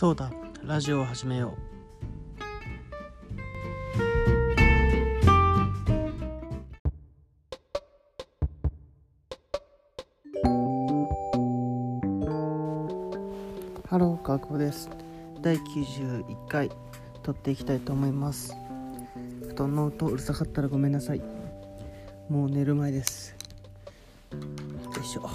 そうだ。ラジオを始めよう。ハロー川久保です。第91回撮っていきたいと思います。布団の音うるさかったらごめんなさい。もう寝る前です。よいしょ。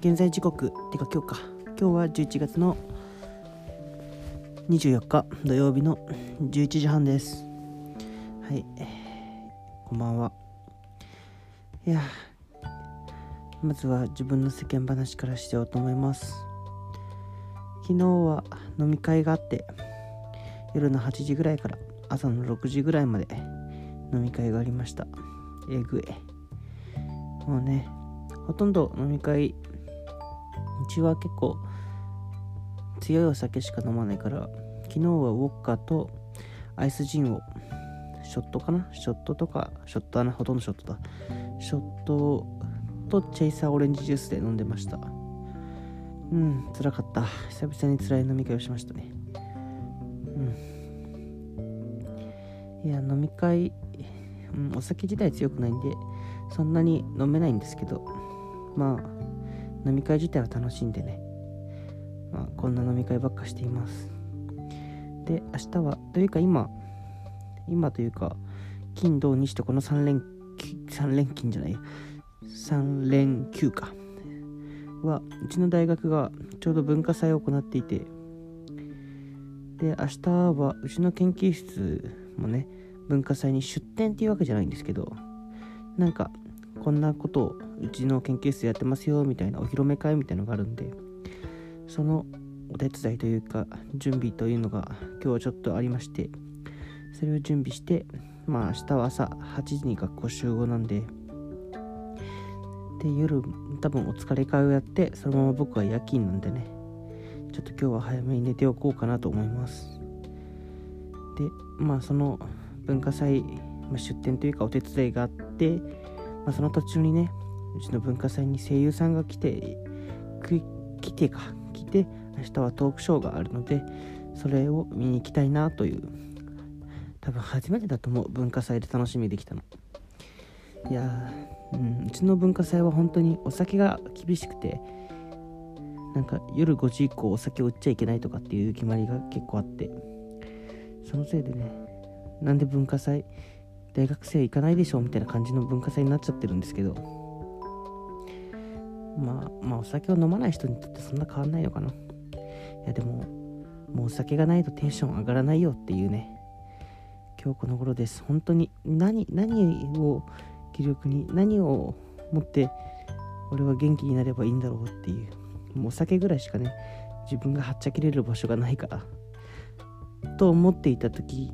現在時刻てか今日か。今日は11月の24日土曜日の11時半です。はい。こんばんは。いやまずは自分の世間話からしようと思います。昨日は飲み会があって夜の8時ぐらいから朝の6時ぐらいまで飲み会がありました。えぐい。もうねほとんど飲み会うちは結構強いお酒しか飲まないから昨日はウォッカとアイスジンをショットかな？ショットとかショットはな。ほとんどショットだ。ショットとチェイサーオレンジジュースで飲んでました。うん辛かった。久々に辛い飲み会をしましたね。うん。いや飲み会、うん、お酒自体強くないんでそんなに飲めないんですけど。まあ飲み会自体は楽しんでね。まあこんな飲み会ばっかしています。で明日はというか今今というか金土日とこの3連3連勤じゃない3連休か。はうちの大学がちょうど文化祭を行っていてで明日はうちの研究室もね文化祭に出展っていうわけじゃないんですけどなんかこんなことをうちの研究室やってますよみたいなお披露目会みたいなのがあるんでそのお手伝いというか準備というのが今日はちょっとありましてそれを準備してまあ明日は朝8時に学校集合なんでで夜多分お疲れ会をやってそのまま僕は夜勤なんでねちょっと今日は早めに寝ておこうかなと思います。でまあその文化祭、まあ、出店というかお手伝いがあって、まあ、その途中にねうちの文化祭に声優さんが来て来てか来て明日はトークショーがあるのでそれを見に行きたいなという多分初めてだと思う文化祭で楽しみできたの。いやうん、うちの文化祭は本当にお酒が厳しくてなんか夜5時以降お酒を売っちゃいけないとかっていう決まりが結構あってそのせいでねなんで文化祭大学生行かないでしょうみたいな感じの文化祭になっちゃってるんですけどまあまあお酒を飲まない人にとってそんな変わんないのかな。いやでももうお酒がないとテンション上がらないよっていうね。今日この頃です。本当に何何を気力に何を持って俺は元気になればいいんだろうっていう。もうお酒ぐらいしかね自分がはっちゃけれる場所がないから。と思っていた時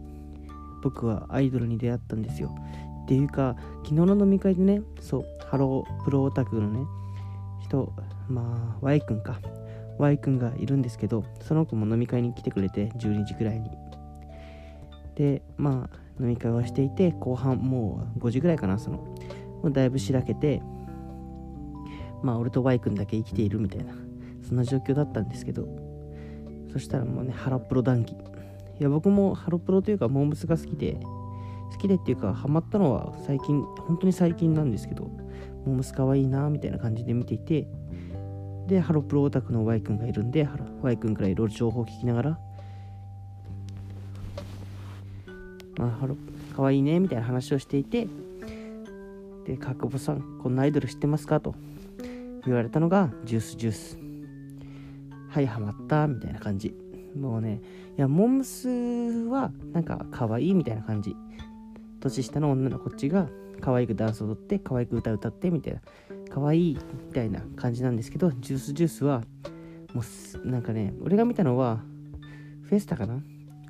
僕はアイドルに出会ったんですよ。っていうか昨日の飲み会でねそうハロープロオタクのね人まあ Y 君か。Y 君がいるんですけどその子も飲み会に来てくれて12時くらいに。でまあ飲み会をしていて後半もう5時ぐらいかなその。もうだいぶしらけてまあ俺と Y 君だけ生きているみたいなそんな状況だったんですけど。そしたらもうねハロプロ談義。いや僕もハロプロというかモームスが好きで好きでっていうかハマったのは最近本当に最近なんですけどモームスかわいいなみたいな感じで見ていてでハロプロオタクの Y 君がいるんで Y 君からいろいろ情報を聞きながらまあ、ハロかわいいねみたいな話をしていてで角保さんこんなアイドル知ってますか？と言われたのがジュースジュース。はいハマったみたいな感じ。もうねいやモンムスはなんか可愛いみたいな感じ。年下の女の子っちが可愛くダンスを踊って可愛く歌歌ってみたいな可愛いみたいな感じなんですけどジュースジュースはもうなんかね俺が見たのはフェスタかな？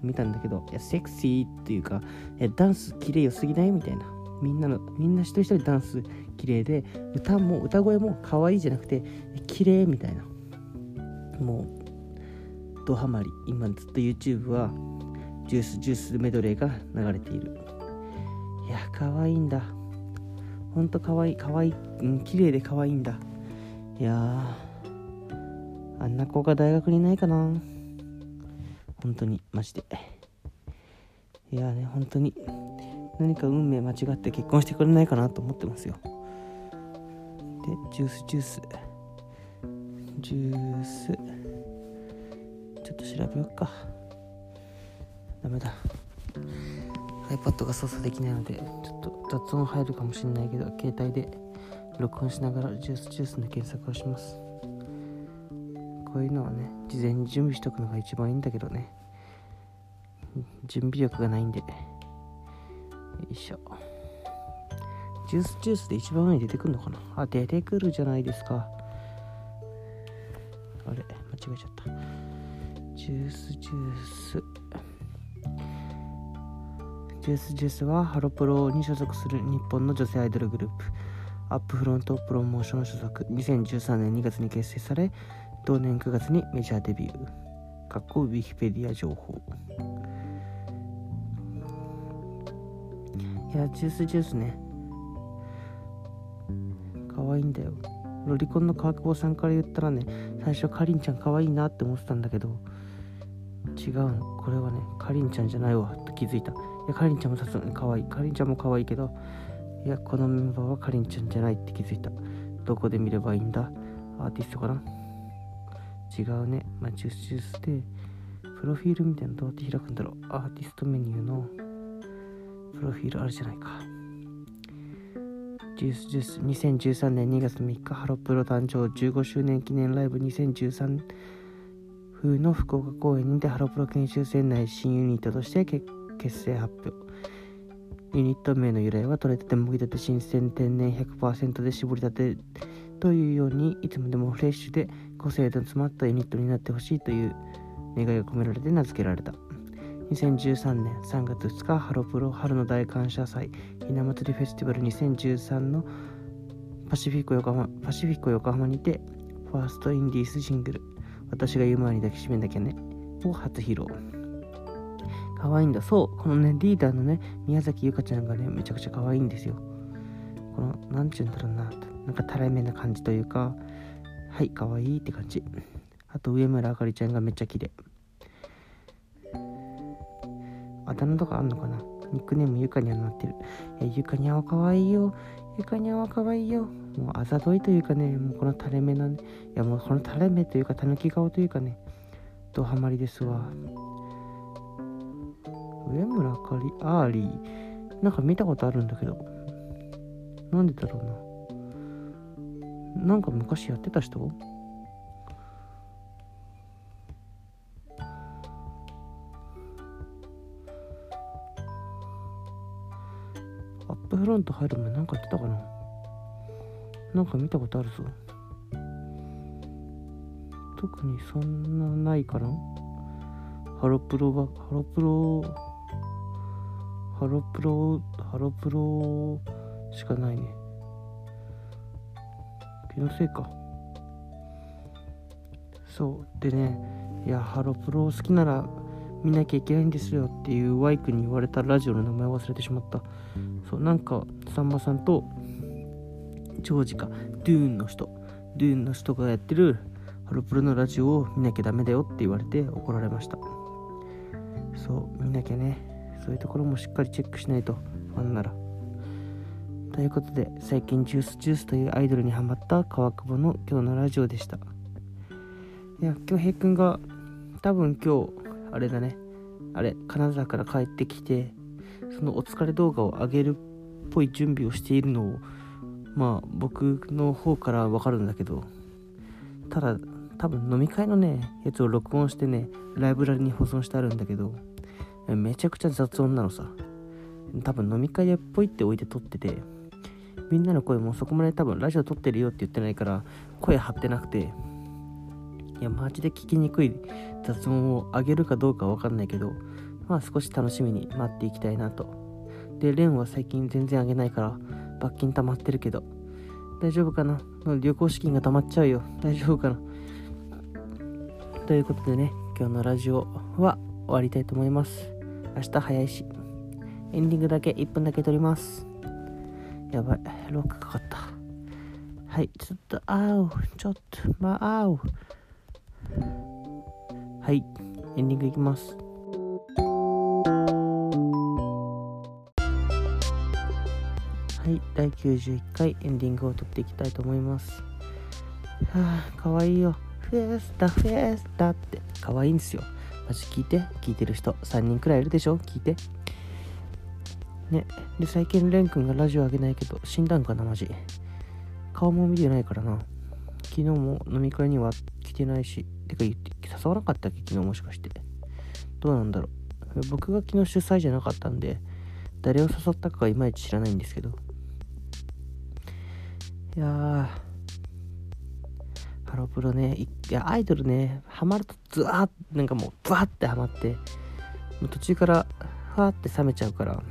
見たんだけど、いや、セクシーっていうか、えダンス綺麗よすぎない？みたいな。みんなの、みんな一人一人ダンス綺麗で、歌も、歌声も可愛いじゃなくて、綺麗みたいな。もう、ドハマり。今ずっと YouTube は、ジュースジュースメドレーが流れている。いや、可愛いんだ。ほんと可愛い、可愛い、うん、綺麗で可愛いいんだ。いやあんな子が大学にいないかな。本当にマジで。いやね本当に何か運命間違って結婚してくれないかなと思ってますよ。でジュースジュース。ジュース。ちょっと調べようか。ダメだ。iPad が操作できないのでちょっと雑音入るかもしれないけど携帯で録音しながらジュースジュースの検索をします。こういうのはね事前に準備しとくのが一番いいんだけどね。準備力がないんで。よいしょ。ジュースジュースで一番上に出てくるのかな？あ出てくるじゃないですか。あれ間違えちゃった。ジュースジュース。ジュースジュースはハロプロに所属する日本の女性アイドルグループ。アップフロントプロモーション所属。2013年2月に結成され同年9月にメジャーデビュー。かっこウィキペディア情報。いやジュースジュースね。可愛いんだよ。ロリコンの川久保さんから言ったらね最初かりんちゃん可愛いなって思ってたんだけど。違うこれはねかりんちゃんじゃないわ。と気づいた。やかりんちゃんもさすがに可愛い。かりんちゃんも可愛いけどいやこのメンバーはかりんちゃんじゃないって気づいた。どこで見ればいいんだ？アーティストかな？違うね。まあジュースジュースでプロフィールみたいなのどうやって開くんだろう？アーティストメニューのプロフィールあるじゃないか。ジュースジュース。2013年2月3日ハロプロ誕生15周年記念ライブ。2013風の福岡公演にてハロプロ研修生内新ユニットとして結結成発表。ユニット名の由来は取れたてもぎたて新鮮天然100%で絞りたてというようにいつまでもフレッシュで個性の詰まったユニットになってほしいという願いが込められて名付けられた。2013年3月2日ハロプロ春の大感謝祭。ひな祭りフェスティバル2013のパシフィコ横浜パシフィコ横浜にてファーストインディースシングル「私が言う前に抱きしめなきゃね」を初披露。可愛いんだ。そうこのねリーダーのね宮崎ゆかちゃんがねめちゃくちゃ可愛いんですよ。この何ちゅうんだろうななんかたらいめな感じというかはい可愛いって感じ。あと上村あかりちゃんがめっちゃ綺麗。あだ名とかあんのかな？ニックネームゆかにゃんなってる。えゆかにゃんは可愛いよ。ゆかにゃんは可愛いよ。もうあざといというかねもうこの垂れ目なんいやもうこの垂れ目というかたぬき顔というかねドハマりですわ。上村かりアーリー。なんか見たことあるんだけど。なんでだろうな。なんか昔やってた人？アップフロント入る前なんか言ってたかな？なんか見たことあるぞ。特にそんなないかな？ハロプロはハロプロハロプロハロプロしかないね。気のせいか。そう。でねいやハロプロ好きなら見なきゃいけないんですよっていうワイクに言われたラジオの名前忘れてしまった。そうなんかさんまさんとジョージかドゥーンの人。ドゥーンの人がやってるハロプロのラジオを見なきゃダメだよって言われて怒られました。そう見なきゃね。そういうところもしっかりチェックしないとファンなら。ということで最近ジュースジュースというアイドルにハマった川久保の今日のラジオでした。いや恭平くんが多分今日あれだね。あれ金沢から帰ってきてそのお疲れ動画を上げるっぽい準備をしているのをまあ僕の方からわかるんだけどただ多分飲み会のねやつを録音してねライブラリに保存してあるんだけどめちゃくちゃ雑音なのさ。多分飲み会でポイって置いて撮っててみんなの声もそこまで多分ラジオ撮ってるよって言ってないから声張ってなくていやマジで聞きにくい雑音を上げるかどうかわかんないけどまあ少し楽しみに待っていきたいなと。でレンは最近全然上げないから罰金溜まってるけど大丈夫かな？旅行資金が溜まっちゃうよ。大丈夫かな？ということでね今日のラジオは終わりたいと思います。明日早いし。エンディングだけ1分だけ撮ります。やばい。ロックかかった。はいちょっとあおちょっとまあおはいエンディングいきます。はい第91回エンディングを撮っていきたいと思います。はあかわいいよ。フェスタフェスタって。かわいいんですよ。マジ聞いて聞いてる人3人くらいいるでしょ？聞いて。ね。で最近レン君がラジオあげないけど死んだんかなマジ。顔も見てないからな。昨日も飲み会には来てないし。てか言って誘わなかったっけ？昨日もしかして。どうなんだろう。僕が昨日主催じゃなかったんで誰を誘ったかはいまいち知らないんですけど。いやー。ロプロねいやアイドルねハマるとズワッなんかもうブワーってハマってもう途中からふわって冷めちゃうから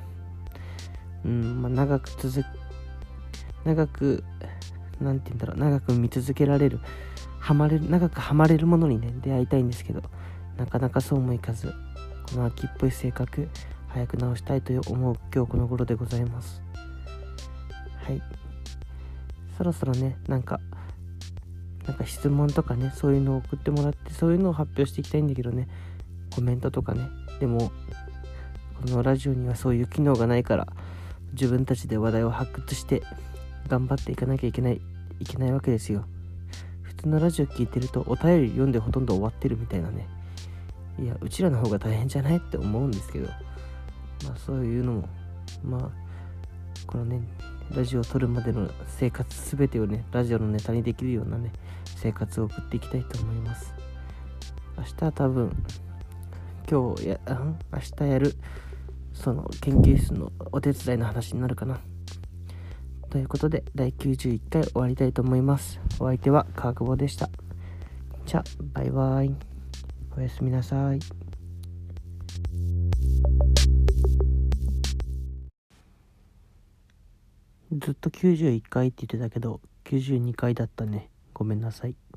うんまあ長く続長くなんて言うんだろう長く見続けられるハマれる長くハマれるものにね出会いたいんですけどなかなかそうもいかずこの秋っぽい性格早く直したいと思う今日この頃でございます。はい。そろそろねなんかなんか質問とかねそういうのを送ってもらってそういうのを発表していきたいんだけどね。コメントとかね。でもこのラジオにはそういう機能がないから自分たちで話題を発掘して頑張っていかなきゃいけないいけないわけですよ。普通のラジオ聞いてるとお便り読んでほとんど終わってるみたいなね。いやうちらの方が大変じゃないって思うんですけど。まあそういうのもまあこのねラジオを撮るまでの生活全てをねラジオのネタにできるようなね生活を送っていきたいと思います。明日は多分今日や明日やるその研究室のお手伝いの話になるかな。ということで第91回終わりたいと思います。お相手は川久保でした。じゃあバイバイ。おやすみなさい。ずっと91回って言ってたけど92回だったね。ごめんなさい。